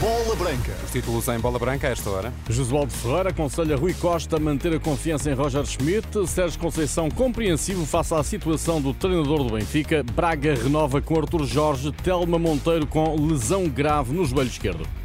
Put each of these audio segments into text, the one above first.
Bola Branca. Os títulos em bola branca a esta hora. Josualdo Ferreira aconselha Rui Costa a manter a confiança em Roger Schmidt. Sérgio Conceição compreensivo face à situação do treinador do Benfica. Braga renova com Artur Jorge. Telma Monteiro com lesão grave no joelho esquerdo.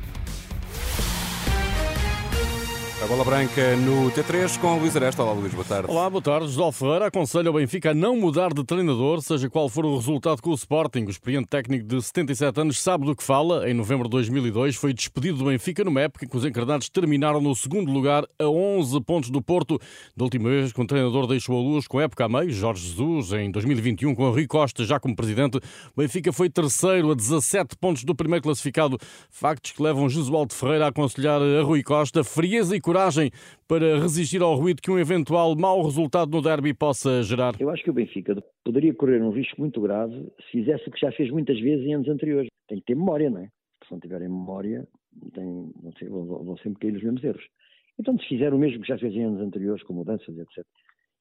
A bola branca no T3 com Luís Aresta. Olá, Luís, boa tarde. Olá, boa tarde. José Ferreira aconselha o Benfica a não mudar de treinador, seja qual for o resultado com o Sporting. O experiente técnico de 77 anos sabe do que fala. Em novembro de 2002 foi despedido do Benfica numa época que os encarnados terminaram no segundo lugar a 11 pontos do Porto. Da última vez que um treinador deixou a luz com a época a meio, Jorge Jesus, em 2021 com Rui Costa já como presidente, o Benfica foi terceiro a 17 pontos do primeiro classificado. Factos que levam Josualdo Ferreira a aconselhar a Rui Costa frieza e coragem para resistir ao ruído que um eventual mau resultado no derby possa gerar? Eu acho que o Benfica poderia correr um risco muito grave se fizesse o que já fez muitas vezes em anos anteriores. Tem que ter memória, não é? Se não tiverem memória, tem, vão, sempre cair os mesmos erros. Então, se fizer o mesmo que já fez em anos anteriores, com mudanças, etc.,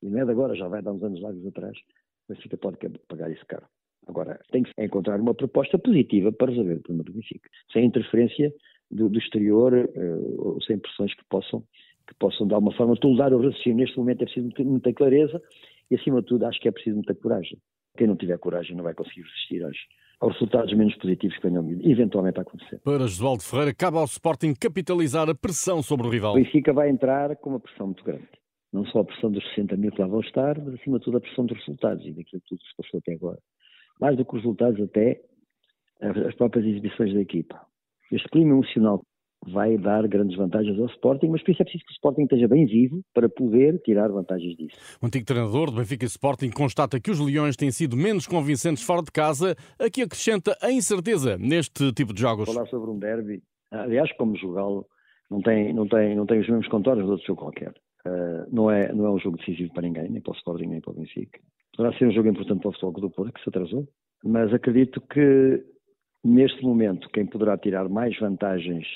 e não é de agora, já vai dar uns anos largos atrás, o Benfica pode pagar isso caro. Agora, tem que encontrar uma proposta positiva para resolver o problema do Benfica, sem interferência do, do exterior, uh, ou sem pressões que possam, que possam de alguma forma toldar o raciocínio. Neste momento é preciso muita, clareza e, acima de tudo, acho que é preciso muita coragem. Quem não tiver coragem não vai conseguir resistir às, aos resultados menos positivos que venham eventualmente a acontecer. Para Josualdo Ferreira, cabe ao Sporting capitalizar a pressão sobre o rival. O Benfica vai entrar com uma pressão muito grande. Não só a pressão dos 60 mil que lá vão estar, mas acima de tudo a pressão dos resultados e daquilo que tudo se passou até agora. Mais do que os resultados, até as próprias exibições da equipa. Este clima emocional vai dar grandes vantagens ao Sporting, mas por isso é preciso que o Sporting esteja bem vivo para poder tirar vantagens disso. O antigo treinador do Benfica Sporting constata que os Leões têm sido menos convincentes fora de casa, aqui acrescenta a incerteza neste tipo de jogos. Falar sobre um derby, aliás, como jogá-lo, não tem, não, tem, não tem os mesmos contornos de outro jogo qualquer. Uh, não, é, não é um jogo decisivo para ninguém, nem para o Sporting, nem para o Benfica. Poderá ser um jogo importante para o Futebol do Porto, que se atrasou, mas acredito que Neste momento, quem poderá tirar mais vantagens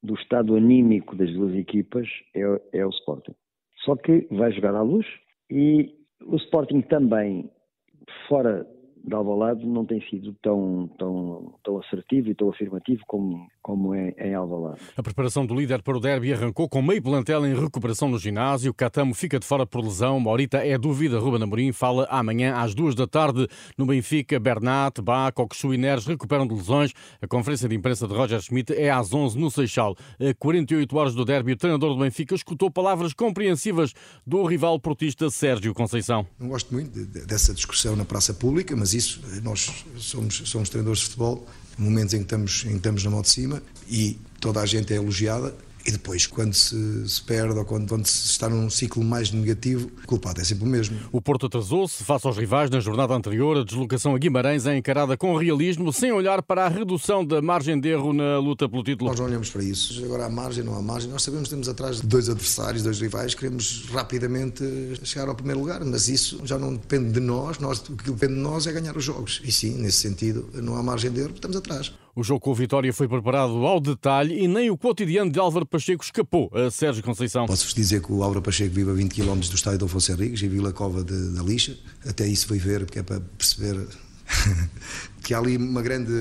do estado anímico das duas equipas é, é o Sporting. Só que vai jogar à luz e o Sporting também, fora de Alvalade não tem sido tão, tão, tão assertivo e tão afirmativo como, como é em Alvalade. A preparação do líder para o derby arrancou com meio plantel em recuperação no ginásio. Catamo fica de fora por lesão. Maurita é dúvida. Ruben Amorim fala amanhã às duas da tarde no Benfica. Bernat, Bach, Oxu e Neres recuperam de lesões. A conferência de imprensa de Roger Schmidt é às 11 no Seixal. A 48 horas do derby, o treinador do Benfica escutou palavras compreensivas do rival portista Sérgio Conceição. Não gosto muito dessa discussão na praça pública, mas isso, nós somos, somos treinadores de futebol, momentos em que estamos, em que estamos na mão de cima e toda a gente é elogiada e depois, quando se, se perde ou quando, quando, se está num ciclo mais negativo, o culpado é sempre o mesmo. O Porto atrasou-se face aos rivais na jornada anterior. A deslocação a Guimarães é encarada com realismo, sem olhar para a redução da margem de erro na luta pelo título. Nós não olhamos para isso. Agora há margem, não há margem. Nós sabemos que temos atrás de dois adversários, dois rivais, queremos rapidamente chegar ao primeiro lugar, mas isso já não depende de nós. nós o que depende de nós é ganhar os jogos. E sim, nesse sentido, não há margem de erro, estamos atrás. O jogo com o Vitória foi preparado ao detalhe e nem o cotidiano de Álvaro Pacheco escapou a Sérgio Conceição. Posso-vos dizer que o Álvaro Pacheco vive a 20 km do estádio do Afonso Henriques e Vila Cova de, da Lixa. Até isso foi ver, porque é para perceber que há ali uma grande,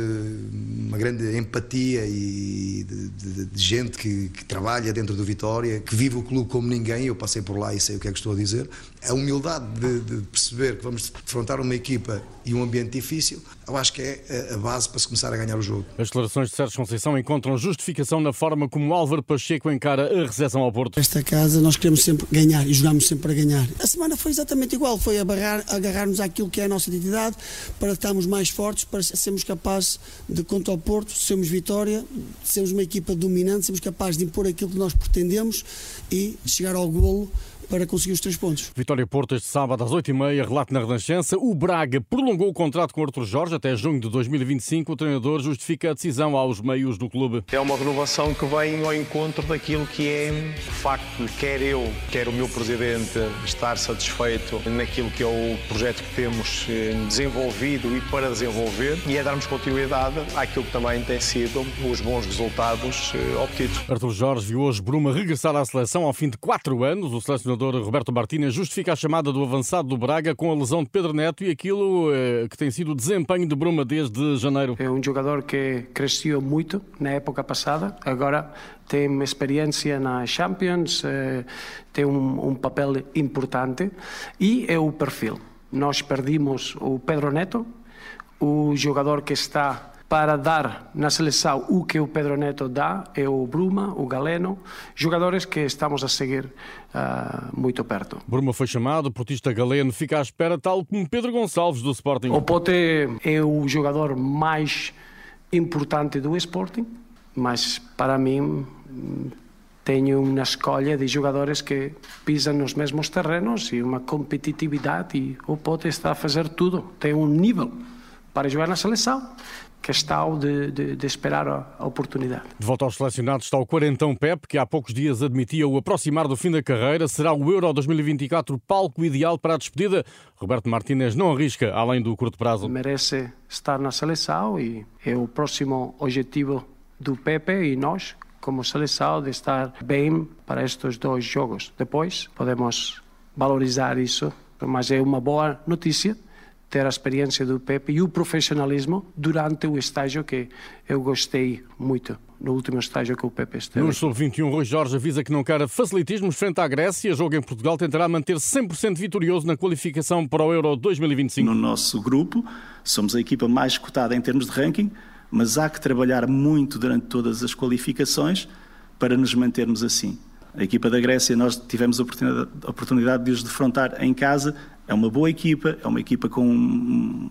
uma grande empatia e de, de, de gente que, que, trabalha dentro do Vitória, que vive o clube como ninguém. Eu passei por lá e sei o que é que estou a dizer. A humildade de, de perceber que vamos defrontar uma equipa e um ambiente difícil, eu acho que é a base para se começar a ganhar o jogo. As declarações de Sérgio Conceição encontram justificação na forma como Álvaro Pacheco encara a recepção ao Porto. Esta casa nós queremos sempre ganhar e jogamos sempre para ganhar. A semana foi exatamente igual, foi agarrar-nos àquilo que é a nossa identidade para estarmos mais fortes, para sermos capazes de, contra o Porto, sermos vitória, sermos uma equipa dominante, sermos capazes de impor aquilo que nós pretendemos e chegar ao golo para conseguir os três pontos. Vitória Porto este sábado às 8h30, relato na Renascença. O Braga prolongou o contrato com Artur Jorge até junho de 2025. O treinador justifica a decisão aos meios do clube. É uma renovação que vem ao encontro daquilo que é o facto de quer eu, quer o meu presidente estar satisfeito naquilo que é o projeto que temos eh, desenvolvido e para desenvolver e é darmos continuidade àquilo que também tem sido os bons resultados eh, obtidos. Artur Jorge viu hoje Bruma regressar à seleção ao fim de quatro anos. O selecionador treinador Roberto Martínez justifica a chamada do avançado do Braga com a lesão de Pedro Neto e aquilo eh, que tem sido o desempenho de Bruma desde janeiro. É um jogador que cresceu muito na época passada, agora tem experiência na Champions, eh, tem um, um papel importante e é o perfil. Nós perdimos o Pedro Neto, o jogador que está para dar na seleção o que o Pedro Neto dá é o Bruma, o Galeno, jogadores que estamos a seguir uh, muito perto. Bruma foi chamado, o portista Galeno fica à espera, tal como Pedro Gonçalves do Sporting. O Pote é o jogador mais importante do Sporting, mas para mim tenho uma escolha de jogadores que pisam nos mesmos terrenos e uma competitividade e o Pote está a fazer tudo, tem um nível para jogar na seleção questão de, de, de, esperar a oportunidade. De volta aos selecionados está o quarentão Pep, que há poucos dias admitia o aproximar do fim da carreira. Será o Euro 2024 o palco ideal para a despedida? Roberto Martínez não arrisca, além do curto prazo. Merece estar na seleção e é o próximo objetivo do Pepe e nós, como seleção, de estar bem para estes dois jogos. Depois podemos valorizar isso, mas é uma boa notícia ter a experiência do Pepe e o profissionalismo durante o estágio que eu gostei muito no último estágio que o Pepe esteve. No Sub-21, Rui Jorge avisa que não quer facilitismos frente à Grécia. Jogo em Portugal tentará manter 100% vitorioso na qualificação para o Euro 2025. No nosso grupo, somos a equipa mais cotada em termos de ranking, mas há que trabalhar muito durante todas as qualificações para nos mantermos assim. A equipa da Grécia, nós tivemos a oportunidade, a oportunidade de os defrontar em casa. É uma boa equipa, é uma equipa com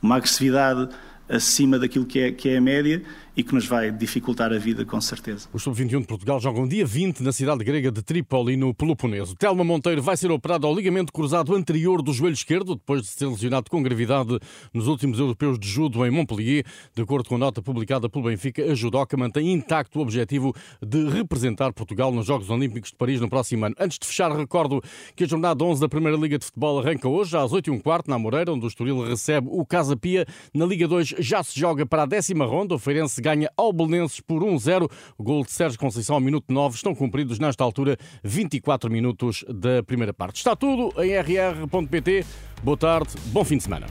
uma agressividade acima daquilo que é, que é a média e que nos vai dificultar a vida, com certeza. Os Sub-21 de Portugal jogam dia 20 na cidade grega de Trípoli, no Peloponeso. Telma Monteiro vai ser operado ao ligamento cruzado anterior do joelho esquerdo, depois de ser lesionado com gravidade nos últimos europeus de judo em Montpellier. De acordo com a nota publicada pelo Benfica, a judoca mantém intacto o objetivo de representar Portugal nos Jogos Olímpicos de Paris no próximo ano. Antes de fechar, recordo que a jornada 11 da Primeira Liga de Futebol arranca hoje, às 8h15, na Moreira, onde o Estoril recebe o Casa Pia. Na Liga 2 já se joga para a décima ronda. O Feirense ganha ao Belenenses por 1-0. Gol de Sérgio Conceição ao minuto 9. Estão cumpridos nesta altura 24 minutos da primeira parte. Está tudo em rr.pt. Boa tarde, bom fim de semana.